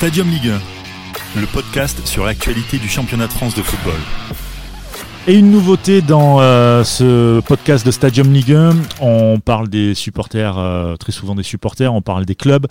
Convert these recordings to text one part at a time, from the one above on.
Stadium Ligue 1, le podcast sur l'actualité du championnat de France de football. Et une nouveauté dans euh, ce podcast de Stadium Ligue 1, on parle des supporters, euh, très souvent des supporters, on parle des clubs,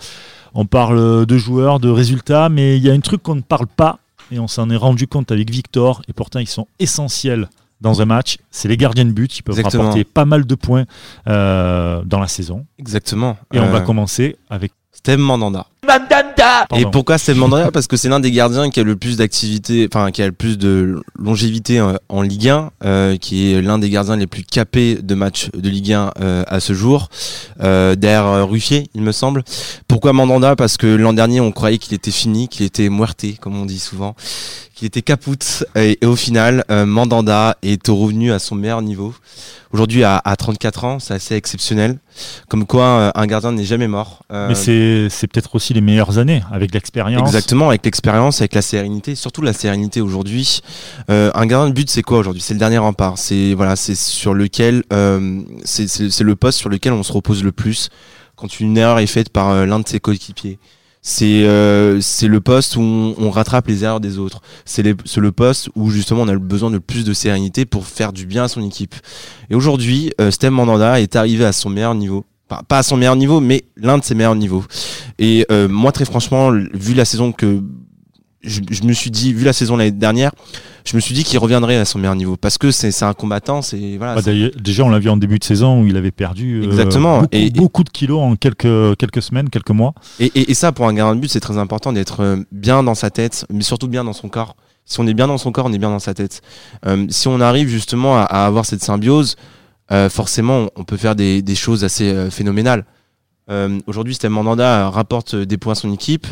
on parle de joueurs, de résultats, mais il y a un truc qu'on ne parle pas, et on s'en est rendu compte avec Victor, et pourtant ils sont essentiels dans un match, c'est les gardiens de but qui peuvent Exactement. rapporter pas mal de points euh, dans la saison. Exactement. Et on va commencer avec... Steve Mandanda. Pardon. Et pourquoi Steve Mandanda Parce que c'est l'un des gardiens qui a le plus d'activité, enfin qui a le plus de longévité euh, en Ligue 1, euh, qui est l'un des gardiens les plus capés de matchs de Ligue 1 euh, à ce jour, euh, derrière euh, Ruffier, il me semble. Pourquoi Mandanda? Parce que l'an dernier, on croyait qu'il était fini, qu'il était muerté, comme on dit souvent, qu'il était capoute. Et, et au final, euh, Mandanda est revenu à son meilleur niveau. Aujourd'hui, à, à 34 ans, c'est assez exceptionnel. Comme quoi, euh, un gardien n'est jamais mort. Euh, Mais c'est c'est peut-être aussi les meilleures années, avec l'expérience. Exactement, avec l'expérience, avec la sérénité, surtout la sérénité aujourd'hui. Euh, un gardien de but, c'est quoi aujourd'hui? C'est le dernier rempart. C'est voilà, c'est sur lequel, euh, c'est le poste sur lequel on se repose le plus quand une erreur est faite par euh, l'un de ses coéquipiers. C'est c'est le poste où on, rattrape les erreurs des autres. C'est le poste où justement on a besoin de plus de sérénité pour faire du bien à son équipe. Et aujourd'hui, euh, Stem Mandanda est arrivé à son meilleur niveau. Pas, à son meilleur niveau, mais l'un de ses meilleurs niveaux. Et euh, moi, très franchement, vu la saison que je, je me suis dit, vu la saison l'année dernière, je me suis dit qu'il reviendrait à son meilleur niveau parce que c'est un combattant, c'est voilà. Bah, d'ailleurs, déjà, on l'a vu en début de saison où il avait perdu euh, Exactement. beaucoup, Et- beaucoup de kilos en quelques, quelques semaines, quelques mois. et, et, et ça, pour un gardien de but, c'est très important d'être euh, bien dans sa tête, mais surtout bien dans son corps. Si on est bien dans son corps, on est bien dans sa tête. Euh, si on arrive justement à, à avoir cette symbiose, euh, forcément, on peut faire des, des choses assez euh, phénoménales. Euh, Aujourd'hui, Stem Mandanda rapporte des points à son équipe.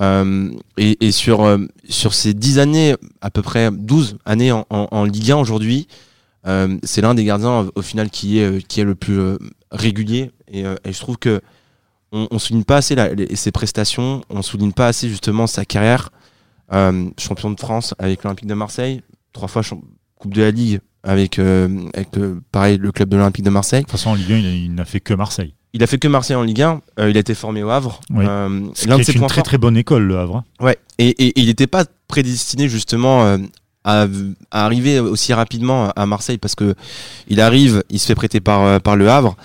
Euh, et, et sur, euh, sur ces 10 années, à peu près 12 années en, en, Ligue 1 aujourd'hui, c'est l'un des gardiens au final qui est, qui est le plus régulier. Et, et je trouve que on, souligne pas assez la- les- ses prestations, on souligne pas assez justement sa carrière. Euh, champion de France avec l'Olympique de Marseille, trois fois Coupe de la Ligue avec, euh, avec euh, pareil le club de l'Olympique de Marseille. De toute façon, en Ligue 1, il, n'a fait que Marseille. Il a fait que Marseille en Ligue 1, euh, il a été formé au Havre. Oui. Euh, Ce l'un qui de ses est une très très bonne école, le Havre. Ouais. Et, et- et il n'était pas prédestiné justement euh, à, à arriver aussi rapidement à Marseille parce que il arrive, il se fait prêter par, par le Havre.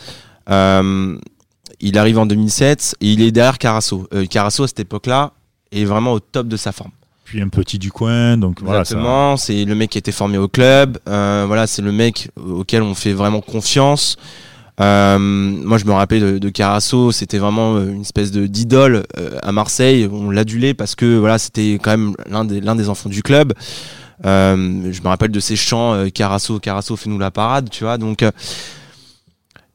Il arrive en 2007 et il est derrière Carasso. Carasso à cette époque-là est vraiment au top de sa forme. Puis un petit du coin, donc voilà. ça- c'est le mec qui a été formé au club. euh, voilà, c'est le mec auquel on fait vraiment confiance. Euh, moi, je me rappelle de, de Carasso, c'était vraiment euh, une espèce de d'idole euh, à Marseille. On l'adulait parce que voilà, c'était quand même l'un des l'un des enfants du club. Euh, je me rappelle de ses chants Carasso, Carasso, fais-nous la parade, tu vois. Donc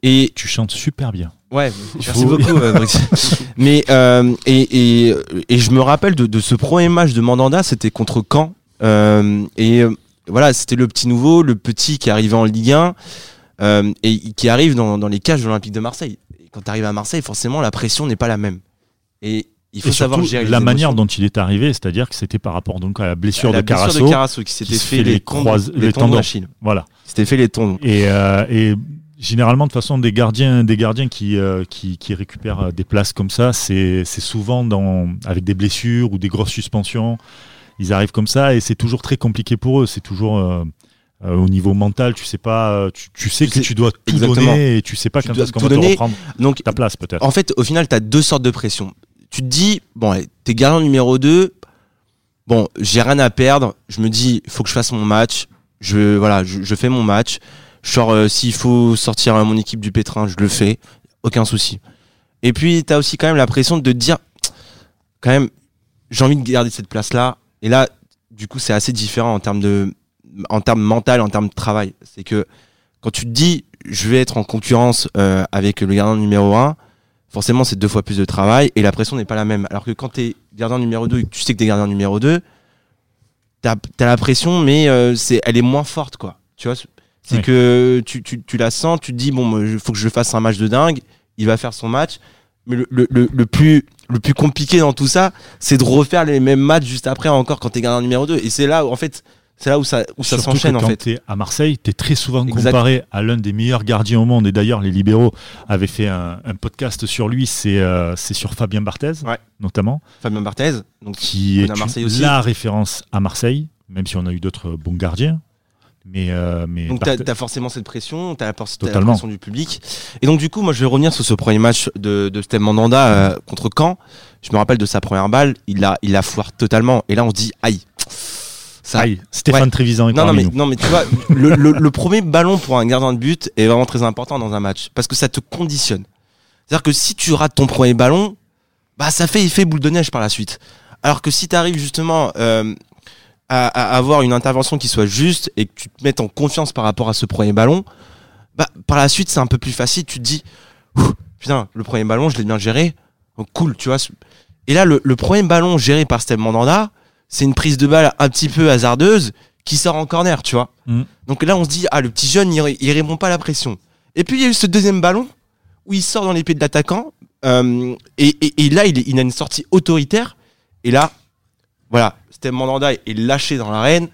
et Tu chantes super bien. Ouais, merci beaucoup. euh, Brice. Mais euh, et, et, et je me rappelle de, de ce premier match de Mandanda, c'était contre Caen. Euh, et euh, voilà, c'était le petit nouveau, le petit qui arrivait en Ligue 1 euh, et qui arrive dans, dans les cages de l'Olympique de Marseille. Et quand tu arrives à Marseille, forcément, la pression n'est pas la même. Et il faut Et savoir surtout, gérer la manière dont il est arrivé, c'est-à-dire que c'était par rapport donc à la blessure la de blessure Carasso. de Carasso qui s'était fait, fait les, les tendons- les les tendons. Voilà. Il s'était fait les tendons. Et, euh, et généralement, de toute façon, des gardiens, des gardiens qui, euh, qui, qui récupèrent euh, des places comme ça, c'est souvent dans, avec des blessures ou des grosses suspensions. Ils arrivent comme ça et c'est toujours très compliqué pour eux. C'est toujours euh, euh, au niveau mental, tu sais pas, tu, tu sais Tu que sais- tu dois tout exactement. donner et tu sais pas Tu quand est-ce qu'on va te reprendre Donc ta place peut-être. En fait, au final, tu as deux sortes de pression. Tu te dis, bon, t'es gardien numéro 2, bon, j'ai rien à perdre, je me dis, il faut que je fasse mon match, je, voilà, je, je fais mon match, genre, euh, s'il faut sortir mon équipe du pétrin, je le fais, aucun souci. Et puis, tu as aussi quand même la pression de te dire, quand même, j'ai envie de garder cette place-là, et là, du coup, c'est assez différent en termes de, en termes mental, en termes de travail. C'est que, quand tu te dis, je vais être en concurrence euh, avec le gardien numéro 1, forcément c'est deux fois plus de travail et la pression n'est pas la même. Alors que quand tu es gardien numéro 2 et que tu sais que tu es gardien numéro 2, tu as, la pression mais euh, c'est elle est moins forte quoi. Tu vois c'est Oui. que tu, tu, tu la sens, tu te dis bon il faut que je fasse un match de dingue, il va faire son match mais le, le, le, le plus le plus compliqué dans tout ça, c'est de refaire les mêmes matchs juste après encore quand tu es gardien numéro 2 et c'est là où en fait C'est là où ça, où ça s'enchaîne en fait. t'es à Marseille, tu es très souvent Exact. comparé à l'un des meilleurs gardiens au monde. Et d'ailleurs, les libéraux avaient fait un, un podcast sur lui. C'est euh, sur Fabien Barthez, Ouais. notamment, Fabien Barthez, donc qui est a Marseille une- aussi. la référence à Marseille, même si on a eu d'autres bons gardiens. Mais, euh, mais Donc t'as Barthez- as forcément cette pression, t'as la, por- t'as la pression du public. Et donc du coup, moi je vais revenir sur ce premier match de, de Steve Mandanda euh, contre Caen. Je me rappelle de sa première balle, il la, il la foire totalement. Et là on se dit, aïe. Ça, Aïe, Stéphane Ouais. Trévisan est non, non, mais, nous. non, mais tu vois, le, le- le premier ballon pour un gardien de but est vraiment très important dans un match parce que ça te conditionne. C'est-à-dire que si tu rates ton premier ballon, bah ça fait effet boule de neige par la suite. Alors que si tu arrives justement euh, à, à avoir une intervention qui soit juste et que tu te mettes en confiance par rapport à ce premier ballon, bah par la suite c'est un peu plus facile. Tu te dis, putain, le premier ballon, je l'ai bien géré, Oh, cool, tu vois. Et là, le, le premier ballon géré par Steve Mandanda, c'est une prise de balle un petit peu hasardeuse qui sort en corner, tu vois. Mm. Donc là, on se dit, ah, le petit jeune, il, il répond pas à la pression. Et puis, il y a eu ce deuxième ballon où il sort dans pieds de l'attaquant. euh, et, et- et là, il, il a une sortie autoritaire. Et là, voilà, Steve Mandanda est lâché dans l'arène.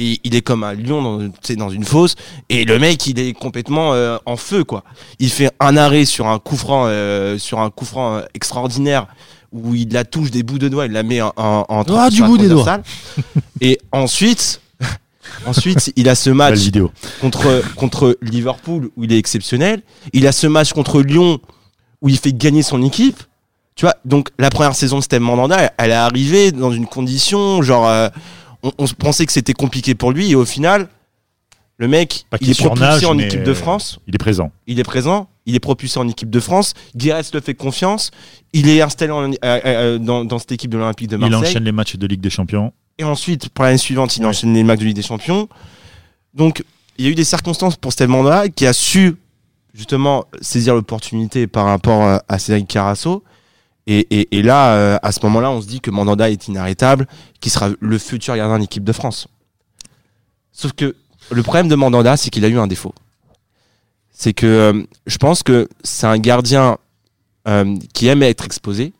Et il est comme un lion dans, sais, dans une fosse. Et le mec, il est complètement euh, en feu, quoi. Il fait un arrêt sur un coup franc, euh, sur un coup franc euh, extraordinaire où il la touche des bouts de doigts, il la met en, en, en Ah, du bout des doigts. Et ensuite, ensuite, il a ce match vidéo. contre, contre Liverpool où il est exceptionnel. Il a ce match contre Lyon où il fait gagner son équipe. Tu vois, donc la première saison de Steve Mandanda, elle, elle est arrivée dans une condition, genre, euh, on, pensait que c'était compliqué pour lui et au final, le mec, Pas il est propulsé en équipe de euh, France Il est présent. il est présent, il est propulsé en équipe de France. Guéret le fait confiance. Il est installé en- euh, euh, dans, dans cette équipe de l'Olympique de Il Marseille. enchaîne les matchs de Ligue des Champions. Et ensuite, pour l'année suivante, il Ouais. enchaîne les matchs de Ligue des Champions. Donc, il y a eu des circonstances pour Steve Mandanda qui a su justement saisir l'opportunité par rapport euh, à Cédric Carasso. Et, et- et là, euh, à ce moment-là, on se dit que Mandanda est inarrêtable, qui sera le futur gardien de l'équipe de France. Sauf que le problème de Mandanda, c'est qu'il a eu un défaut. C'est que euh, je pense que c'est un gardien euh, qui aime être exposé.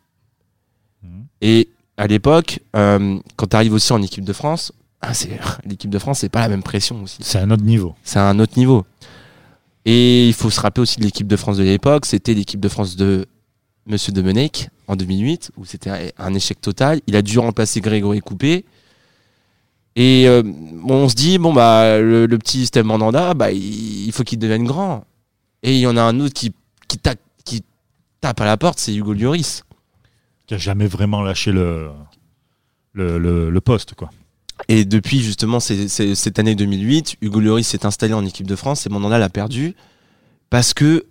Mhm. Et à l'époque, quand tu arrives aussi en équipe de France, ah, l'équipe de France, c'est pas la même pression aussi. C'est un autre niveau. C'est un autre niveau. Et il faut se rappeler aussi de l'équipe de France de l'époque. C'était l'équipe de France de Monsieur Domenech en 2008, où c'était un- échec total. Il a dû remplacer Grégory Coupé. Et euh, on se dit, bon, bah, le, le petit Steve Mandanda, bah, il, il faut qu'il devienne grand. Et il y en a un autre qui, qui, tape, qui tape à la porte, c'est Hugo Lloris. Qui a jamais vraiment lâché le, le, le- le poste, quoi. Et depuis justement cette année 2008, Hugo Lloris s'est installé en équipe de France et Mandanda l'a perdu parce que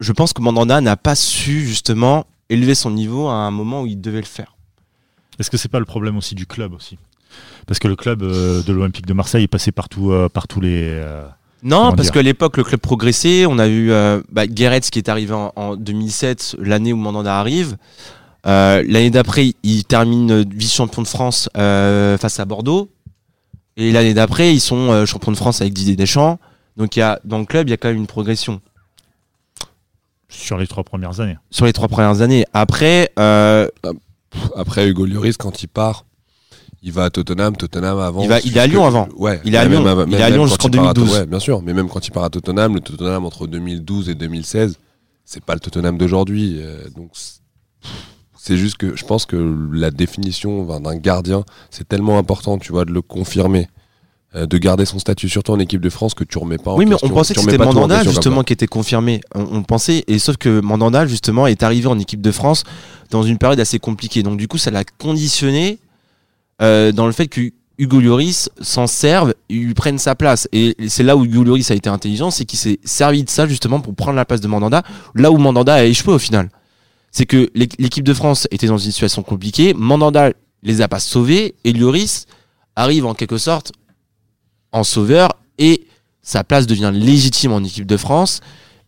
je pense que Mandanda n'a pas su justement élever son niveau à un moment où il devait le faire. Est-ce que c'est pas le problème aussi du club aussi? Parce que le club euh, de l'Olympique de Marseille est passé partout, euh, par tous les. euh, Non, parce qu'à l'époque le club progressait. On a eu bah, Guéret qui est arrivé en, en 2007, l'année où Mandanda arrive. L'année d'après, il termine vice-champion de France face à Bordeaux. Et l'année d'après, ils sont champions de France avec Didier Deschamps. Donc il y a, dans le club, il y a quand même une progression. Sur les trois premières années. sur les trois premières années. Après, euh, Après, Hugo Lloris, quand il part, il va à Tottenham. Tottenham avant. Il va- il est à Lyon avant. Ouais. Il est à même Lyon. Il est à Lyon jusqu'en il part à To- 2012. Ouais, bien sûr. Mais même quand il part à Tottenham, le Tottenham entre 2012 et 2016, c'est pas le Tottenham d'aujourd'hui. euh, donc, c'est- juste que je pense que la définition d'un gardien, c'est tellement important, tu vois, de le confirmer. Euh, de garder son statut, surtout en équipe de France, que tu remets pas en oui, mais question. on pensait que c'était Mandanda justement qui était confirmé. On, on pensait, et sauf que Mandanda justement est arrivé en équipe de France dans une période assez compliquée. Donc du coup, ça l'a conditionné euh, dans le fait que Hugo Lloris s'en serve, il lui prenne sa place. Et c'est là où Hugo Lloris a été intelligent, c'est qu'il s'est servi de ça justement pour prendre la place de Mandanda, là où Mandanda a échoué au final. C'est que l'é- l'équipe de France était dans une situation compliquée, Mandanda les a pas sauvés, et Lloris arrive en quelque sorte en sauveur, et sa place devient légitime en équipe de France,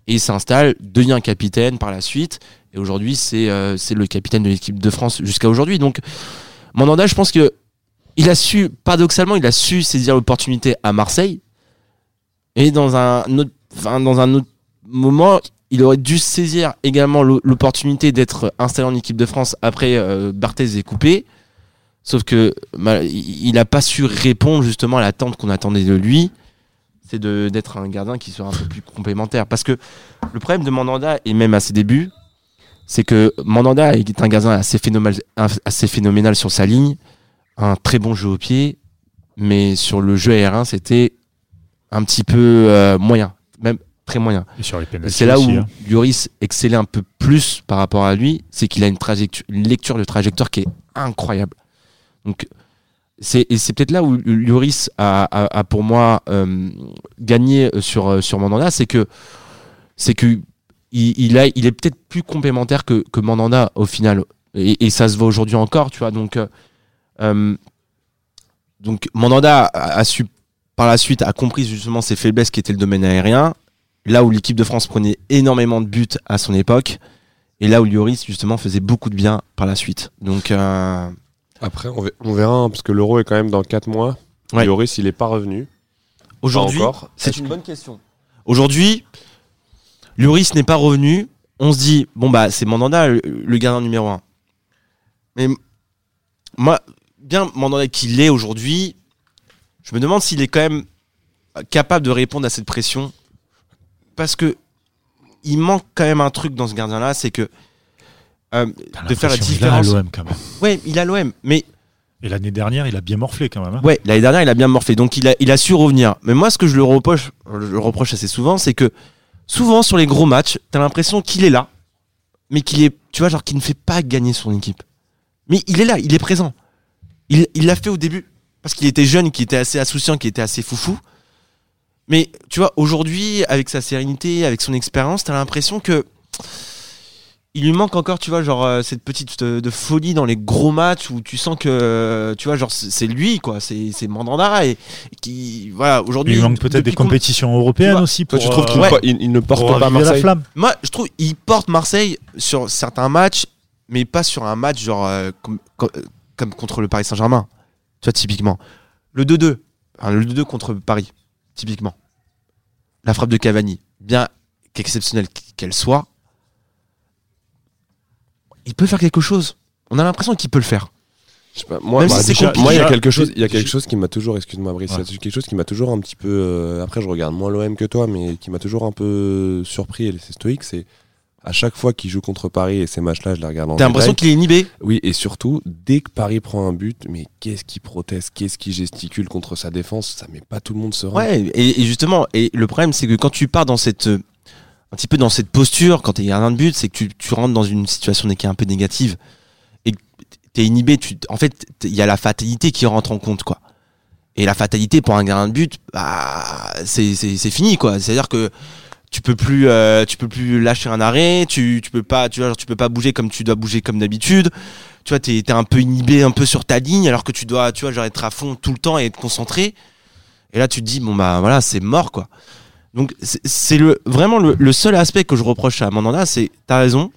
et s'installe, devient capitaine par la suite, et aujourd'hui c'est euh, c'est le capitaine de l'équipe de France jusqu'à aujourd'hui. Donc Mandanda, je pense que il a su, paradoxalement, il a su saisir l'opportunité à Marseille. Et dans un autre, moment, il aurait dû saisir également l'o- l'opportunité d'être installé en équipe de France après euh, Barthez est coupé. Sauf que il n'a pas su répondre justement à l'attente qu'on attendait de lui. C'est de- d'être un gardien qui soit un peu plus complémentaire. Parce que le problème de Mandanda, et même à ses débuts, c'est que Mandanda est un gardien assez phénoménal, assez phénoménal sur sa ligne, un très bon jeu au pied, mais sur le jeu aérien, c'était un petit peu euh, moyen, même très moyen. C'est là aussi, où hein. Lloris excellait un peu plus par rapport à lui, c'est qu'il a une, une lecture de trajectoire qui est incroyable. Donc, c'est, peut-être là où Lloris a, pour moi euh, gagné sur, euh, sur Mandanda, c'est que, c'est que il, a, il est peut-être plus complémentaire que, que Mandanda au final. Et, ça se voit aujourd'hui encore, tu vois. Donc, euh, euh, donc Mandanda a, su par la suite a compris justement ses faiblesses qui étaient le domaine aérien là où l'équipe de France prenait énormément de buts à son époque, et là où Lloris justement faisait beaucoup de bien par la suite. Donc euh, Après, on, ve- on verra, hein, parce que l'euro est quand même dans 4 mois. Ouais. Lloris, il est pas revenu. aujourd'hui, c'est une bonne question. Aujourd'hui, Lloris n'est pas revenu. On se dit bon bah c'est Mandanda le, le gardien numéro un. Mais m- moi, bien Mandanda qu'il est aujourd'hui, je me demande s'il est quand même capable de répondre à cette pression, parce que il manque quand même un truc dans ce gardien-là, c'est que euh, de faire la l'impression qu'il a différence. l'OM quand même. Ouais, il a l'OM, mais Et l'année dernière, il a bien morflé quand même. hein. ouais, l'année dernière, il a bien morflé, donc il a, il a su revenir. Mais moi, ce que je le reproche, je le reproche assez souvent, c'est que souvent sur les gros matchs, t'as l'impression qu'il est là, mais qu'il est, tu vois, genre qu'il ne fait pas gagner son équipe. Mais il est là, il est présent. Il il l'a fait au début parce qu'il était jeune, qu'il était assez insouciant, qu'il était assez foufou. Mais tu vois, aujourd'hui, avec sa sérénité, avec son expérience, t'as l'impression que il lui manque encore, tu vois, genre euh, cette petite euh, de folie dans les gros matchs où tu sens que, euh, tu vois, genre c'est lui, quoi, c'est c'est Mandanda et, et qui, voilà, aujourd'hui. Il lui manque peut-être des compétitions européennes tu vois, aussi. Toi, pour, tu trouves qu'il euh, Ouais. il, il ne porte pas raviver la Marseille flamme. Moi, je trouve il porte Marseille sur certains matchs, mais pas sur un match genre euh, comme, comme- comme contre le Paris Saint-Germain. Tu vois, typiquement. Le 2-2. Enfin, le 2-2 contre Paris, typiquement. La frappe de Cavani, bien qu'exceptionnelle qu'elle soit, il peut faire quelque chose. On a l'impression qu'il peut le faire. Je sais pas, moi, bah, si déjà, moi, il y a quelque chose, il y a quelque chose qui m'a toujours, excuse-moi Brice, il y a quelque chose qui m'a toujours un petit peu, euh, après je regarde moins l'OM que toi, mais qui m'a toujours un peu surpris et c'est stoïque, c'est à chaque fois qu'il joue contre Paris et ces matchs-là, je les regarde en T'as l'impression qu'il est inhibé Oui, et surtout, dès que Paris prend un but, mais qu'est-ce qu'il proteste, qu'est-ce qu'il gesticule contre sa défense, ça met pas tout le monde serein. Ouais, et, et justement, et le problème, c'est que quand tu pars dans cette, euh, un petit peu dans cette posture, quand t'es gardien de but, c'est que tu, tu rentres dans une situation qui est un peu négative et que t'es inhibé. Tu, en fait, il y a la fatalité qui rentre en compte, quoi. Et la fatalité pour un gardien de but, bah, c'est, fini, quoi. C'est-à-dire que tu peux plus, euh, tu peux plus lâcher un arrêt, tu, tu peux pas, tu vois, genre, tu peux pas bouger comme tu dois bouger comme d'habitude. Tu vois, t'es, t'es un peu inhibé, un peu sur ta ligne, alors que tu dois, tu vois, être à fond tout le temps et être concentré. Et là, tu te dis, bon, bah voilà, c'est mort, quoi. Donc, c'est le, vraiment le, le seul aspect que je reproche à Mandanda, c'est, t'as raison,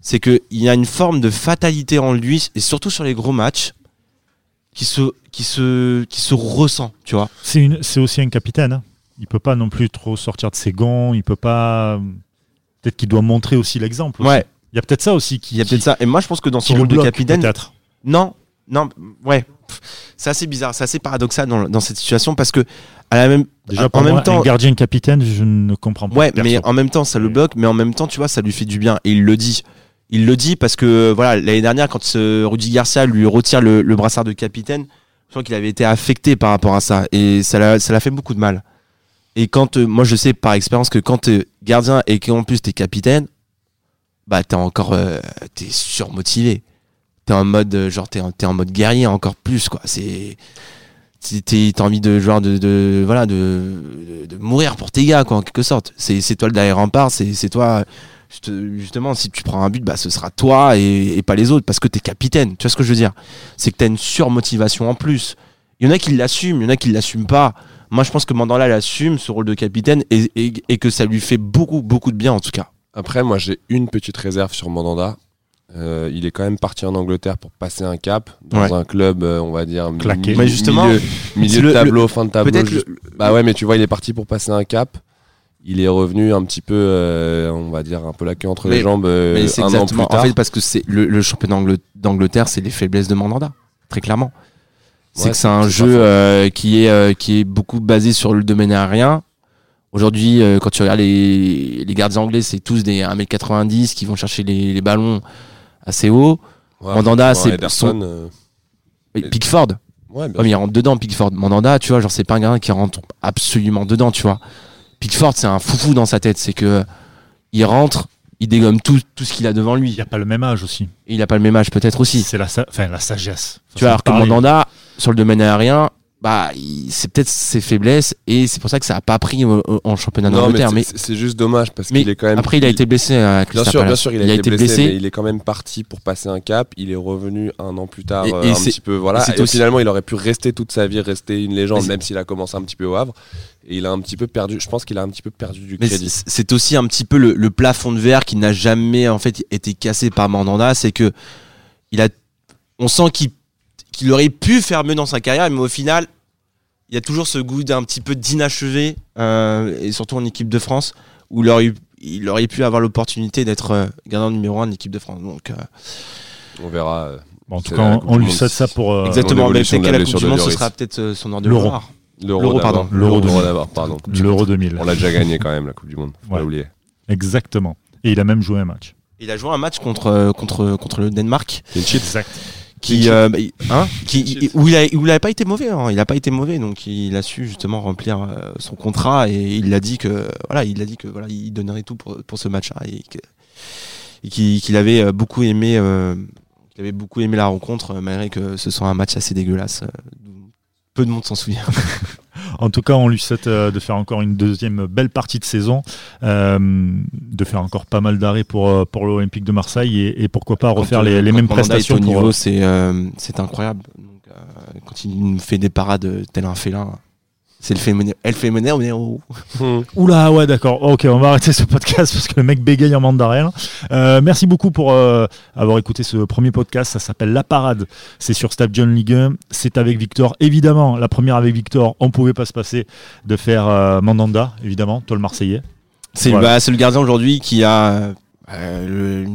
c'est qu'il y a une forme de fatalité en lui, et surtout sur les gros matchs, qui se, qui se, qui se ressent, tu vois. C'est aussi un capitaine. hein. Il peut pas non plus trop sortir de ses gants. Il peut pas. Peut-être qu'il doit montrer aussi l'exemple. Ouais, Il y a peut-être ça aussi qui. il y a peut-être ça. Et moi, je pense que dans son le rôle de capitaine, non, non, ouais. C'est assez bizarre, c'est assez paradoxal dans, dans cette situation parce que, à la même, Déjà, en même moi, temps, un gardien capitaine, je ne comprends pas. Ouais, mais en même temps, ça le bloque, mais en même temps, tu vois, ça lui fait du bien. Et il le dit. Il le dit parce que, voilà, l'année dernière, quand ce Rudy Garcia lui retire le, le brassard de capitaine, je crois qu'il avait été affecté par rapport à ça. Et ça l'a, ça l'a fait beaucoup de mal. Et quand, euh, moi, je sais par expérience que quand t'es gardien et qu'en plus t'es capitaine, bah, t'es encore, euh, t'es surmotivé. T'es en mode, euh, genre, t'es en, en mode guerrier encore plus, quoi. C'est, t'as envie de, genre, de, voilà, de, de, mourir pour tes gars, quoi, en quelque sorte. C'est, toi le derrière rempart, c'est, toi, juste- justement, si tu prends un but, bah, ce sera toi et, et pas les autres, parce que t'es capitaine. Tu vois ce que je veux dire? C'est que t'as une surmotivation en plus. Il y en a qui l'assument, il y en a qui l'assument pas. Moi, je pense que Mandanda l'assume, ce rôle de capitaine, et, et, et que ça lui fait beaucoup, beaucoup de bien, en tout cas. Après, moi, j'ai une petite réserve sur Mandanda. Euh, il est quand même parti en Angleterre pour passer un cap dans Ouais. un club, euh, on va dire, Claqué. Mais justement, milieu, milieu c'est de le- tableau, fin de tableau. Peut-être juste- le- Bah ouais, mais tu vois, il est parti pour passer un cap. Il est revenu un petit peu, euh, on va dire, un peu la queue entre les Mais- jambes euh, Mais c'est un an plus exactement. tard. En fait, parce que c'est le, le championnat d'Angle- d'Angleterre, c'est les faiblesses de Mandanda. très clairement. C'est Ouais, que c'est un jeu euh, qui, est, euh, qui est beaucoup basé sur le domaine aérien. Aujourd'hui, euh, quand tu regardes les, les gardiens anglais, c'est tous des 1m90 qui vont chercher les, les ballons assez haut. Ouais, Mandanda, c'est son- euh, Pickford, ouais, bien Ouais, mais il rentre dedans, Pickford. Mandanda, tu vois, genre, c'est pas un gars qui rentre absolument dedans, tu vois. Pickford, c'est un foufou dans sa tête. C'est que il rentre, il dégomme tout, tout ce qu'il a devant Il lui. n'y a pas le même âge aussi. Et il a pas le même âge, peut-être aussi. C'est la, sa- enfin, la sagesse. Tu vois, alors que Mandanda, sur le domaine aérien, bah, c'est peut-être ses faiblesses et c'est pour ça que ça a pas pris au- au- en championnat d'Angleterre. c'est- Mais, c'est juste dommage parce qu'il est quand même. après, il a été blessé à Bien sûr, bien sûr, il a, été, blessé, mais il est quand même parti pour passer un cap. Il est revenu un an plus tard, Et- euh, et un petit peu. Voilà. et aussi- finalement, il aurait pu rester toute sa vie, rester une légende, même s'il a commencé un petit peu au Havre. Et il a un petit peu perdu. Je pense qu'il a un petit peu perdu du Mais crédit. c'est c'est aussi un petit peu le, le plafond de verre qui n'a jamais en fait été cassé par Mandanda, c'est que il a, on sent qu'il qu'il aurait pu faire mieux dans sa carrière, mais au final, il y a toujours ce goût d'un petit peu d'inachevé, euh, et surtout en équipe de France, où il aurait, eu- il aurait pu avoir l'opportunité d'être euh, gardien numéro un de l'équipe de France. Donc, euh, On verra. Bon, en tout cas, la on, on lui souhaite ça pour euh, exactement, mais peut-être qu'à la la Coupe du de Monde, ce sera peut-être son heure de L'Euro. gloire. L'euro, pardon. L'Euro L'Euro 2000. d'abord, pardon. l'Euro 2000. On l'a déjà gagné quand même, la Coupe du Monde. Faut Ouais. pas oublier. Exactement. Et il a même joué un match. Il a joué un match contre, contre, contre le Danemark. Exact. Qui, euh, il- hein, qui, où il a, où il a pas été mauvais, hein. il a pas été mauvais, donc il a su justement remplir euh, son contrat et il a dit que voilà, il a dit que voilà, il donnerait tout pour, pour ce match-là et que- et qu'il qu'il avait euh, beaucoup aimé, euh, qu'il avait beaucoup aimé la rencontre euh, malgré que ce soit un match assez dégueulasse. peu de monde s'en souvient. En tout cas, on lui souhaite euh, de faire encore une deuxième belle partie de saison, euh, de faire encore pas mal d'arrêts pour, euh, pour l'Olympique de Marseille et, et pourquoi pas refaire les, mêmes prestations au niveau, c'est euh, incroyable. Donc, euh, quand il nous fait des parades tel un félin, c'est le phénomène, el phénomène. Oula, ouais, d'accord. Ok, on va arrêter ce podcast parce que le mec bégaye en mandarin. Euh, merci beaucoup pour euh, avoir écouté ce premier podcast. Ça s'appelle La Parade. C'est sur Stab John Ligue 1. C'est avec Victor. Évidemment, la première avec Victor, on pouvait pas se passer de faire euh, Mandanda, évidemment, toi le Marseillais. C'est Voilà. bah, c'est le gardien aujourd'hui qui a euh, le-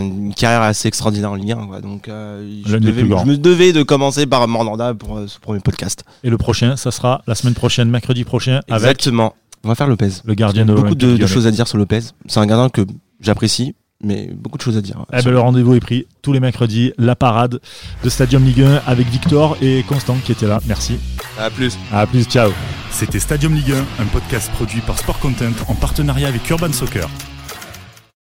une, carrière assez extraordinaire en Ligue 1. quoi. Donc, euh, je, devais- me devais de commencer par Mandanda pour euh, ce premier podcast. Et le prochain, ça sera la semaine prochaine, mercredi prochain, avec Exactement. On va faire Lopez. le gardien de Beaucoup de, choses à dire sur Lopez. C'est un gardien que j'apprécie, mais beaucoup de choses à dire. Eh ben, le rendez-vous est pris tous les mercredis, la parade de Stadium Ligue 1 avec Victor et Constant qui était là. Merci. À plus. À plus, ciao. C'était Stadium Ligue 1, un podcast produit par Sport Content en partenariat avec Urban Soccer.